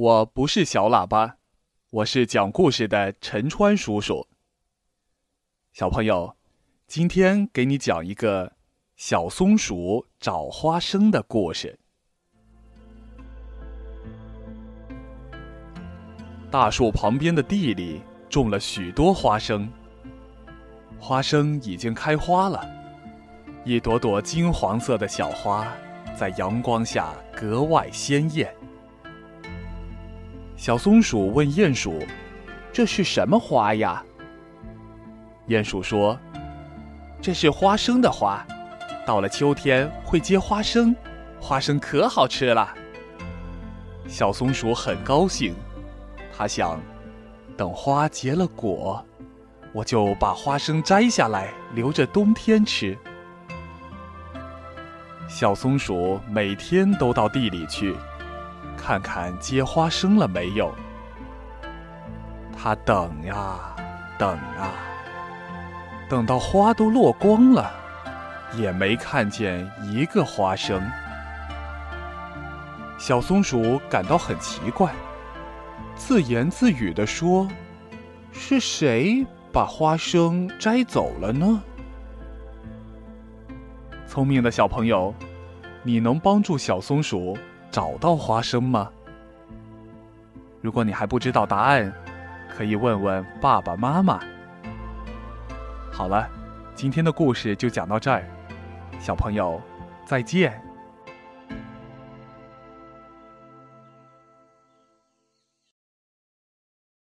我不是小喇叭，我是讲故事的陈川叔叔。小朋友，今天给你讲一个小松鼠找花生的故事。大树旁边的地里种了许多花生，花生已经开花了，一朵朵金黄色的小花在阳光下格外鲜艳。小松鼠问鼹鼠：“这是什么花呀？”鼹鼠说：“这是花生的花，到了秋天会结花生，花生可好吃了。”小松鼠很高兴，它想，等花结了果，我就把花生摘下来留着冬天吃。小松鼠每天都到地里去。看看结花生了没有？他等呀，等啊，等到花都落光了，也没看见一个花生。小松鼠感到很奇怪，自言自语地说：“是谁把花生摘走了呢？”聪明的小朋友，你能帮助小松鼠？找到花生吗？如果你还不知道答案，可以问问爸爸妈妈。好了，今天的故事就讲到这儿，小朋友再见。